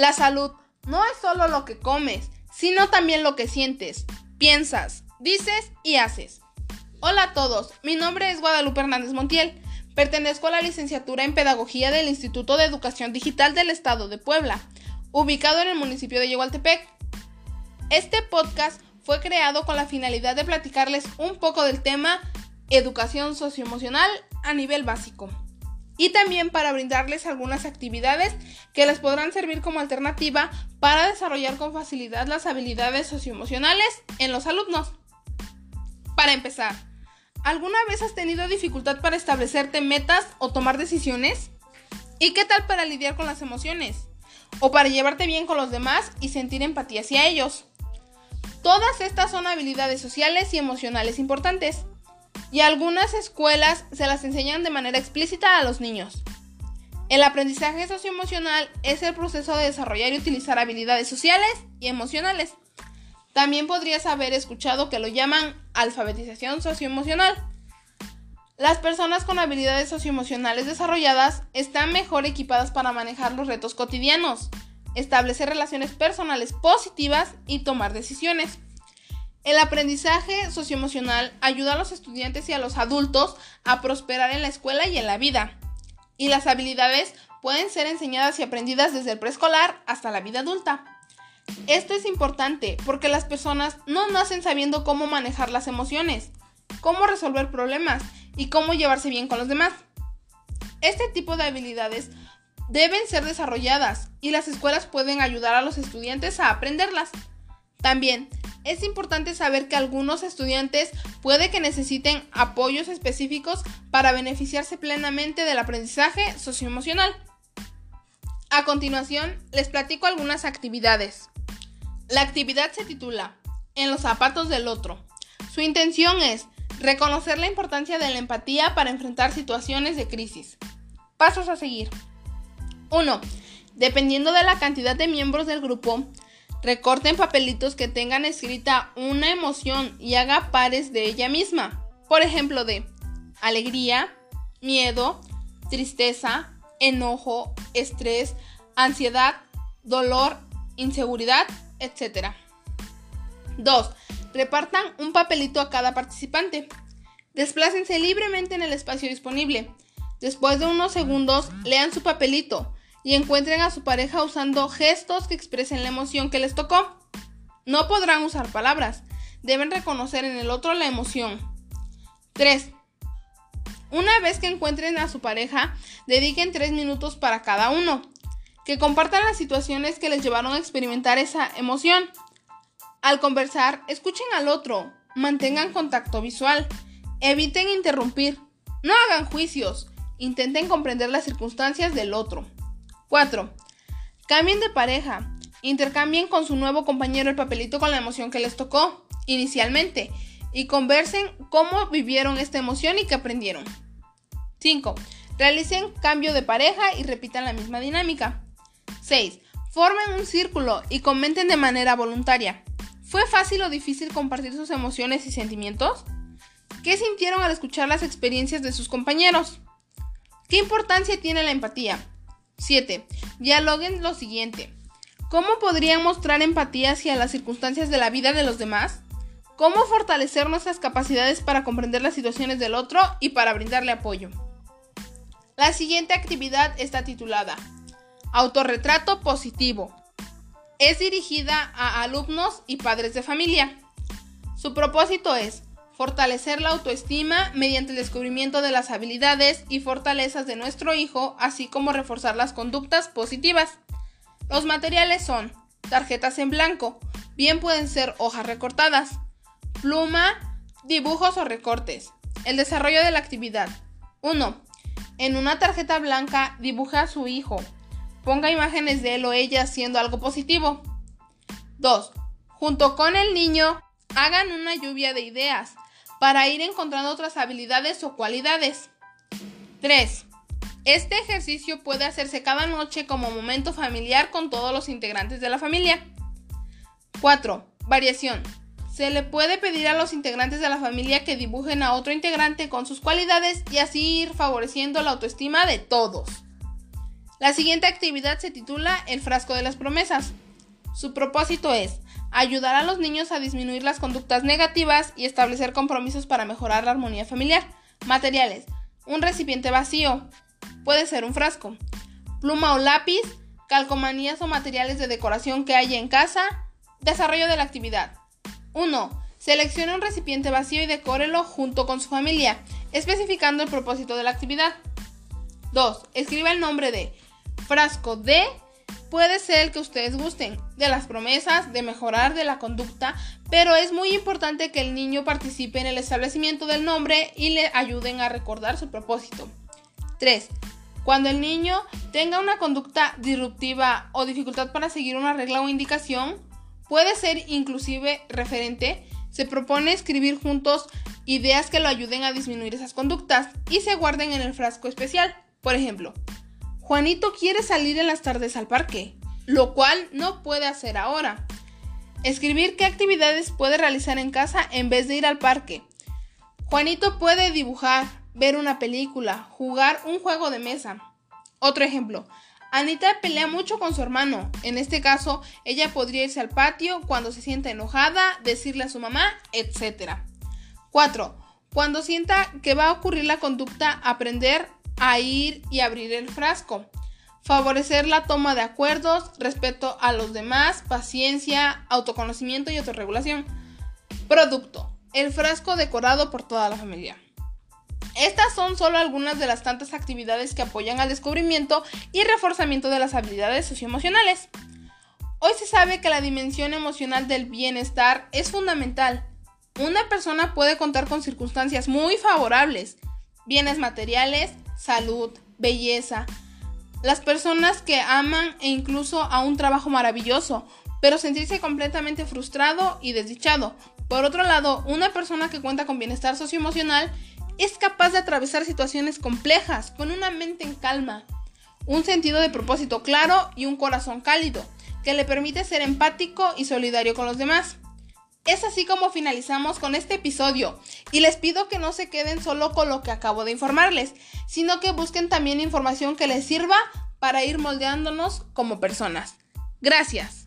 La salud no es solo lo que comes, sino también lo que sientes, piensas, dices y haces. Hola a todos, mi nombre es Guadalupe Hernández Montiel. Pertenezco a la licenciatura en Pedagogía del Instituto de Educación Digital del Estado de Puebla, ubicado en el municipio de Yehualtepec. Este podcast fue creado con la finalidad de platicarles un poco del tema educación socioemocional a nivel básico y también para brindarles algunas actividades que les podrán servir como alternativa para desarrollar con facilidad las habilidades socioemocionales en los alumnos. Para empezar, ¿alguna vez has tenido dificultad para establecerte metas o tomar decisiones? ¿Y qué tal para lidiar con las emociones? ¿O para llevarte bien con los demás y sentir empatía hacia ellos? Todas estas son habilidades sociales y emocionales importantes y algunas escuelas se las enseñan de manera explícita a los niños. El aprendizaje socioemocional es el proceso de desarrollar y utilizar habilidades sociales y emocionales. También podrías haber escuchado que lo llaman alfabetización socioemocional. Las personas con habilidades socioemocionales desarrolladas están mejor equipadas para manejar los retos cotidianos, establecer relaciones personales positivas y tomar decisiones. El aprendizaje socioemocional ayuda a los estudiantes y a los adultos a prosperar en la escuela y en la vida. Y las habilidades pueden ser enseñadas y aprendidas desde el preescolar hasta la vida adulta. Esto es importante porque las personas no nacen sabiendo cómo manejar las emociones, cómo resolver problemas y cómo llevarse bien con los demás. Este tipo de habilidades deben ser desarrolladas y las escuelas pueden ayudar a los estudiantes a aprenderlas. También es importante saber que algunos estudiantes puede que necesiten apoyos específicos para beneficiarse plenamente del aprendizaje socioemocional. A continuación, les platico algunas actividades. La actividad se titula En los zapatos del otro. Su intención es reconocer la importancia de la empatía para enfrentar situaciones de crisis. Pasos a seguir. 1. Dependiendo de la cantidad de miembros del grupo, Recorten papelitos que tengan escrita una emoción y haga pares de ella misma. Por ejemplo, de alegría, miedo, tristeza, enojo, estrés, ansiedad, dolor, inseguridad, etc. 2. Repartan un papelito a cada participante. Desplácense libremente en el espacio disponible. Después de unos segundos, lean su papelito y encuentren a su pareja usando gestos que expresen la emoción que les tocó. No podrán usar palabras, deben reconocer en el otro la emoción. 3. Una vez que encuentren a su pareja, dediquen 3 minutos para cada uno. Que compartan las situaciones que les llevaron a experimentar esa emoción. Al conversar, escuchen al otro, mantengan contacto visual, eviten interrumpir, no hagan juicios, intenten comprender las circunstancias del otro. 4. Cambien de pareja. Intercambien con su nuevo compañero el papelito con la emoción que les tocó inicialmente y conversen cómo vivieron esta emoción y qué aprendieron. 5. Realicen cambio de pareja y repitan la misma dinámica. 6. Formen un círculo y comenten de manera voluntaria. ¿Fue fácil o difícil compartir sus emociones y sentimientos? ¿Qué sintieron al escuchar las experiencias de sus compañeros? ¿Qué importancia tiene la empatía? 7. Dialoguen lo siguiente. ¿Cómo podrían mostrar empatía hacia las circunstancias de la vida de los demás? ¿Cómo fortalecer nuestras capacidades para comprender las situaciones del otro y para brindarle apoyo? La siguiente actividad está titulada Autorretrato positivo. Es dirigida a alumnos y padres de familia. Su propósito es fortalecer la autoestima mediante el descubrimiento de las habilidades y fortalezas de nuestro hijo, así como reforzar las conductas positivas. Los materiales son tarjetas en blanco, bien pueden ser hojas recortadas, pluma, dibujos o recortes. El desarrollo de la actividad. 1. En una tarjeta blanca dibuja a su hijo. Ponga imágenes de él o ella haciendo algo positivo. 2. Junto con el niño, hagan una lluvia de ideas para ir encontrando otras habilidades o cualidades. 3. Este ejercicio puede hacerse cada noche como momento familiar con todos los integrantes de la familia. 4. Variación. Se le puede pedir a los integrantes de la familia que dibujen a otro integrante con sus cualidades y así ir favoreciendo la autoestima de todos. La siguiente actividad se titula El frasco de las promesas. Su propósito es ayudar a los niños a disminuir las conductas negativas y establecer compromisos para mejorar la armonía familiar. Materiales. Un recipiente vacío. Puede ser un frasco. Pluma o lápiz. Calcomanías o materiales de decoración que haya en casa. Desarrollo de la actividad. 1. Seleccione un recipiente vacío y decórelo junto con su familia, especificando el propósito de la actividad. 2. Escriba el nombre de frasco de puede ser el que ustedes gusten, de las promesas, de mejorar de la conducta, pero es muy importante que el niño participe en el establecimiento del nombre y le ayuden a recordar su propósito. 3. Cuando el niño tenga una conducta disruptiva o dificultad para seguir una regla o indicación, puede ser inclusive referente, se propone escribir juntos ideas que lo ayuden a disminuir esas conductas y se guarden en el frasco especial. Por ejemplo, Juanito quiere salir en las tardes al parque, lo cual no puede hacer ahora. Escribir qué actividades puede realizar en casa en vez de ir al parque. Juanito puede dibujar, ver una película, jugar un juego de mesa. Otro ejemplo. Anita pelea mucho con su hermano. En este caso, ella podría irse al patio cuando se sienta enojada, decirle a su mamá, etc. 4. Cuando sienta que va a ocurrir la conducta, aprender a ir y abrir el frasco. Favorecer la toma de acuerdos, respeto a los demás, paciencia, autoconocimiento y autorregulación. Producto. El frasco decorado por toda la familia. Estas son solo algunas de las tantas actividades que apoyan al descubrimiento y reforzamiento de las habilidades socioemocionales. Hoy se sabe que la dimensión emocional del bienestar es fundamental. Una persona puede contar con circunstancias muy favorables, bienes materiales, salud, belleza. Las personas que aman e incluso a un trabajo maravilloso, pero sentirse completamente frustrado y desdichado. Por otro lado, una persona que cuenta con bienestar socioemocional es capaz de atravesar situaciones complejas con una mente en calma, un sentido de propósito claro y un corazón cálido, que le permite ser empático y solidario con los demás. Es así como finalizamos con este episodio y les pido que no se queden solo con lo que acabo de informarles, sino que busquen también información que les sirva para ir moldeándonos como personas. Gracias.